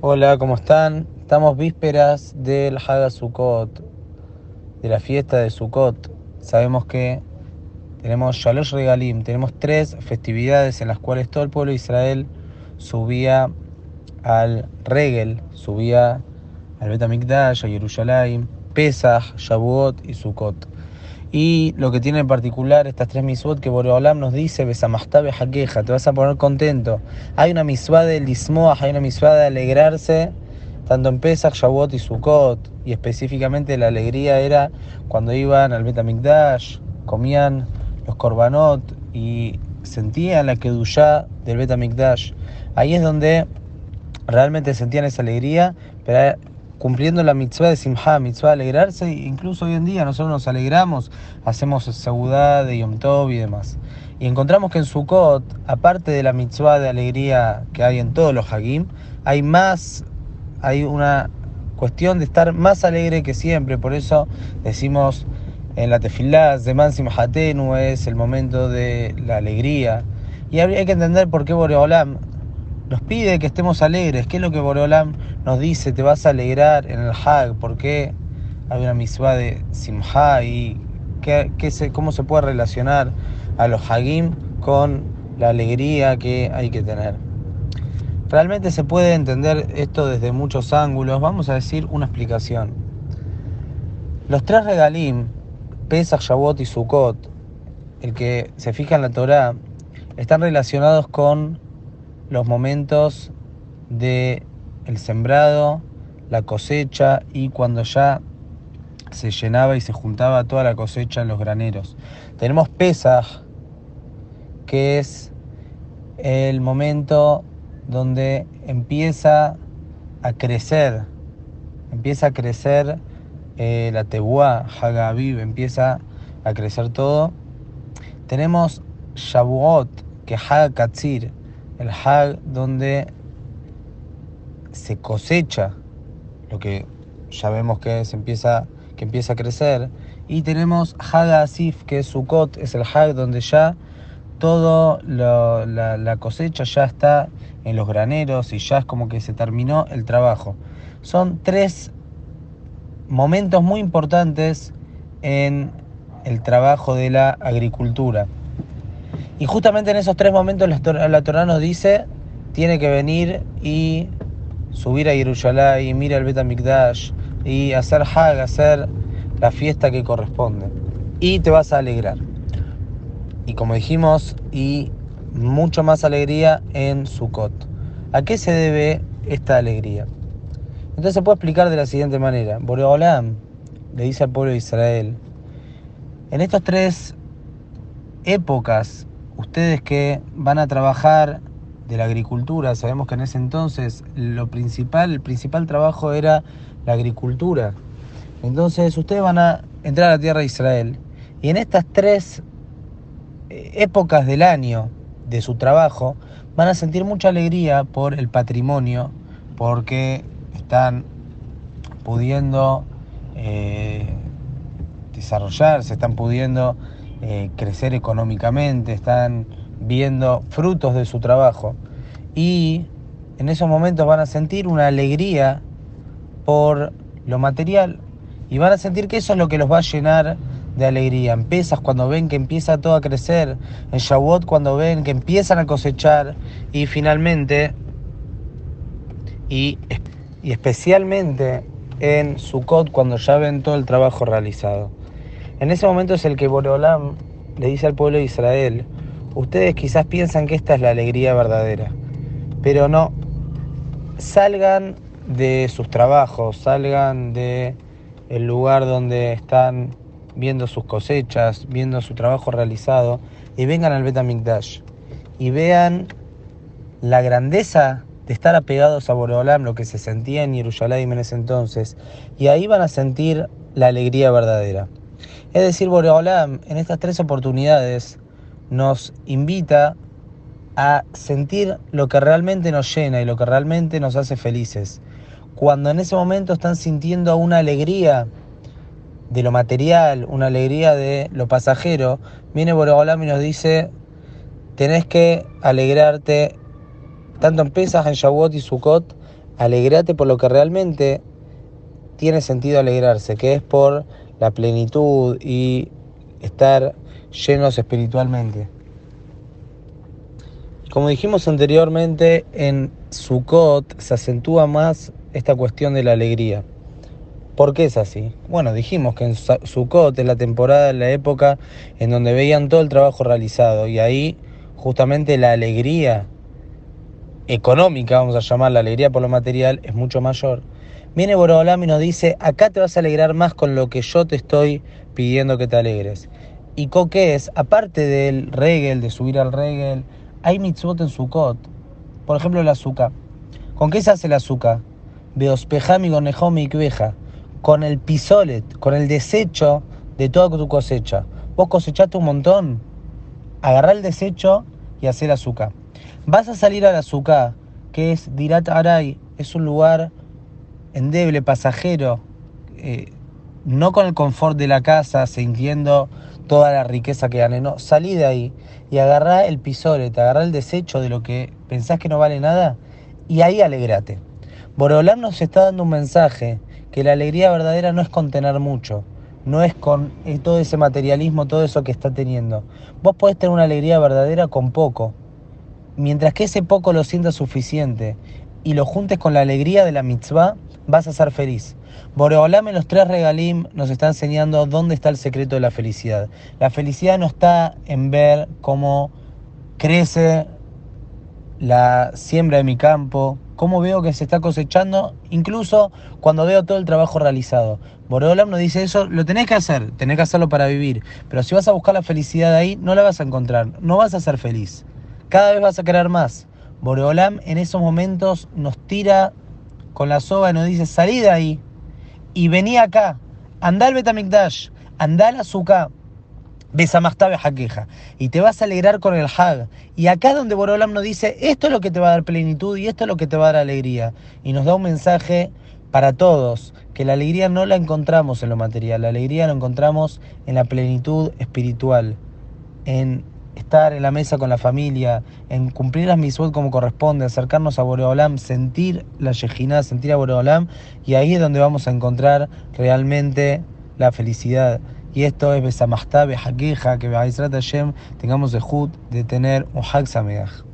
Hola, ¿cómo están? Estamos vísperas del Haga Sukkot, de la fiesta de Sukkot. Sabemos que tenemos Shalosh Regalim, tenemos tres festividades en las cuales todo el pueblo de Israel subía al Regel, subía al Betamikdash, a Yerushalayim, Pesach, Shavuot y Sukkot. Y lo que tiene en particular estas tres misvot que Boreolam nos dice, Besamahtabe Hakeja, te vas a poner contento. Hay una misvá de Lismoah, hay una misvá de alegrarse, tanto en Pesach, Shavuot y Sukkot. Y específicamente la alegría era cuando iban al Betamikdash, comían los korbanot y sentían la kedushá del Betamikdash. Ahí es donde realmente sentían esa alegría, pero cumpliendo la mitzvah de Simha, mitzvah de alegrarse, incluso hoy en día nosotros nos alegramos, hacemos segudad de Yom Tov y demás. Y encontramos que en Sukkot, aparte de la mitzvah de alegría que hay en todos los Hagim, hay más, hay una cuestión de estar más alegre que siempre, por eso decimos en la tefilá, Zeman Simhatenu es el momento de la alegría. Y hay que entender por qué Boreolam nos pide que estemos alegres. ¿Qué es lo que Boreolam nos dice? Te vas a alegrar en el Hag. ¿Por qué hay una misma de Simha y se, cómo se puede relacionar a los Hagim con la alegría que hay que tener? Realmente se puede entender esto desde muchos ángulos. Vamos a decir una explicación. Los tres regalim, Pesach, Shavuot y Sukkot, el que se fija en la Torah, están relacionados con los momentos de el sembrado, la cosecha y cuando ya se llenaba y se juntaba toda la cosecha en los graneros. Tenemos Pesaj, que es el momento donde empieza a crecer, empieza a crecer eh, la Tebuá, Hagaviv, empieza a crecer todo. Tenemos Shavuot, que es Hagakatzir, el Hag donde se cosecha lo que ya vemos que se empieza, que empieza a crecer. Y tenemos Hag Asif, que es Sukkot, es el Hag donde ya todo la, la, cosecha ya está en los graneros y ya es como que se terminó el trabajo. Son tres momentos muy importantes en el trabajo de la agricultura. Y justamente en esos tres momentos la Torah nos dice, tiene que venir y subir a Jerusalén, y mira al Betamikdash y hacer Hag, hacer la fiesta que corresponde. Y te vas a alegrar. Y como dijimos, y mucho más alegría en Sukkot. ¿A qué se debe esta alegría? Entonces se puede explicar de la siguiente manera. Boreolam le dice al pueblo de Israel, en estas tres épocas ustedes que van a trabajar de la agricultura, sabemos que en ese entonces lo principal, el principal trabajo era la agricultura. Entonces ustedes van a entrar a la tierra de Israel y en estas tres eh, épocas del año de su trabajo van a sentir mucha alegría por el patrimonio, porque están pudiendo eh, desarrollarse, están pudiendo eh, crecer económicamente, están viendo frutos de su trabajo y en esos momentos van a sentir una alegría por lo material y van a sentir que eso es lo que los va a llenar de alegría. Empiezas cuando ven que empieza todo a crecer, en Shavuot cuando ven que empiezan a cosechar y finalmente y, y especialmente en Sukkot cuando ya ven todo el trabajo realizado. En ese momento es el que Borolam le dice al pueblo de Israel, ustedes quizás piensan que esta es la alegría verdadera, pero no, salgan de sus trabajos, salgan de el lugar donde están viendo sus cosechas, viendo su trabajo realizado y vengan al Betamikdash y vean la grandeza de estar apegados a Borolam, lo que se sentía en Jerusalén en ese entonces, y ahí van a sentir la alegría verdadera. Es decir, Boreolam en estas tres oportunidades nos invita a sentir lo que realmente nos llena y lo que realmente nos hace felices. Cuando en ese momento están sintiendo una alegría de lo material, una alegría de lo pasajero, viene Boreolam y nos dice, tenés que alegrarte tanto en Pesach, en Shavuot y Sukkot, alegrate por lo que realmente tiene sentido alegrarse, que es por la plenitud y estar llenos espiritualmente. Como dijimos anteriormente, en Sukkot se acentúa más esta cuestión de la alegría. ¿Por qué es así? Bueno, dijimos que en Sukkot es la temporada, la época en donde veían todo el trabajo realizado y ahí justamente la alegría económica, vamos a llamar la alegría por lo material, es mucho mayor. Viene Borobolam y nos dice, acá te vas a alegrar más con lo que yo te estoy pidiendo que te alegres. ¿Y qué es? Aparte del regel, de subir al regel, hay mitzvot en Sukkot. Por ejemplo, el azúcar. ¿Con qué se hace el azúcar? Beospejami y kveja. Con el pisolet, con el desecho de toda tu cosecha. Vos cosechaste un montón. Agarrá el desecho y hacer azúcar. Vas a salir al azúcar, que es Dirat Aray, es un lugar endeble, pasajero, eh, no con el confort de la casa, sintiendo toda la riqueza que gane, no, salí de ahí y agarrá el pisole, te agarrá el desecho de lo que pensás que no vale nada y ahí alegrate. Borolam nos está dando un mensaje que la alegría verdadera no es con tener mucho, no es con eh, todo ese materialismo, todo eso que está teniendo. Vos podés tener una alegría verdadera con poco, mientras que ese poco lo sientas suficiente y lo juntes con la alegría de la mitzvah, vas a ser feliz. Boreolam en los tres regalim nos está enseñando dónde está el secreto de la felicidad. La felicidad no está en ver cómo crece la siembra de mi campo, cómo veo que se está cosechando, incluso cuando veo todo el trabajo realizado. Boreolam nos dice eso, lo tenés que hacer, tenés que hacerlo para vivir, pero si vas a buscar la felicidad ahí, no la vas a encontrar, no vas a ser feliz. Cada vez vas a querer más. Boreolam en esos momentos nos tira con la soga y nos dice, salí de ahí y vení acá, andá al Betamikdash, andá al Besamastá jaqueja y te vas a alegrar con el Hag. Y acá donde Borolam nos dice, esto es lo que te va a dar plenitud y esto es lo que te va a dar alegría. Y nos da un mensaje para todos, que la alegría no la encontramos en lo material, la alegría la encontramos en la plenitud espiritual, en estar en la mesa con la familia, en cumplir las mitzvot como corresponde, acercarnos a Boreolam, sentir la Yejinah, sentir a Boreolam, y ahí es donde vamos a encontrar realmente la felicidad. Y esto es Besamastá, Bejaqueja, que Be'aizrat Hashem tengamos el de tener un Hag.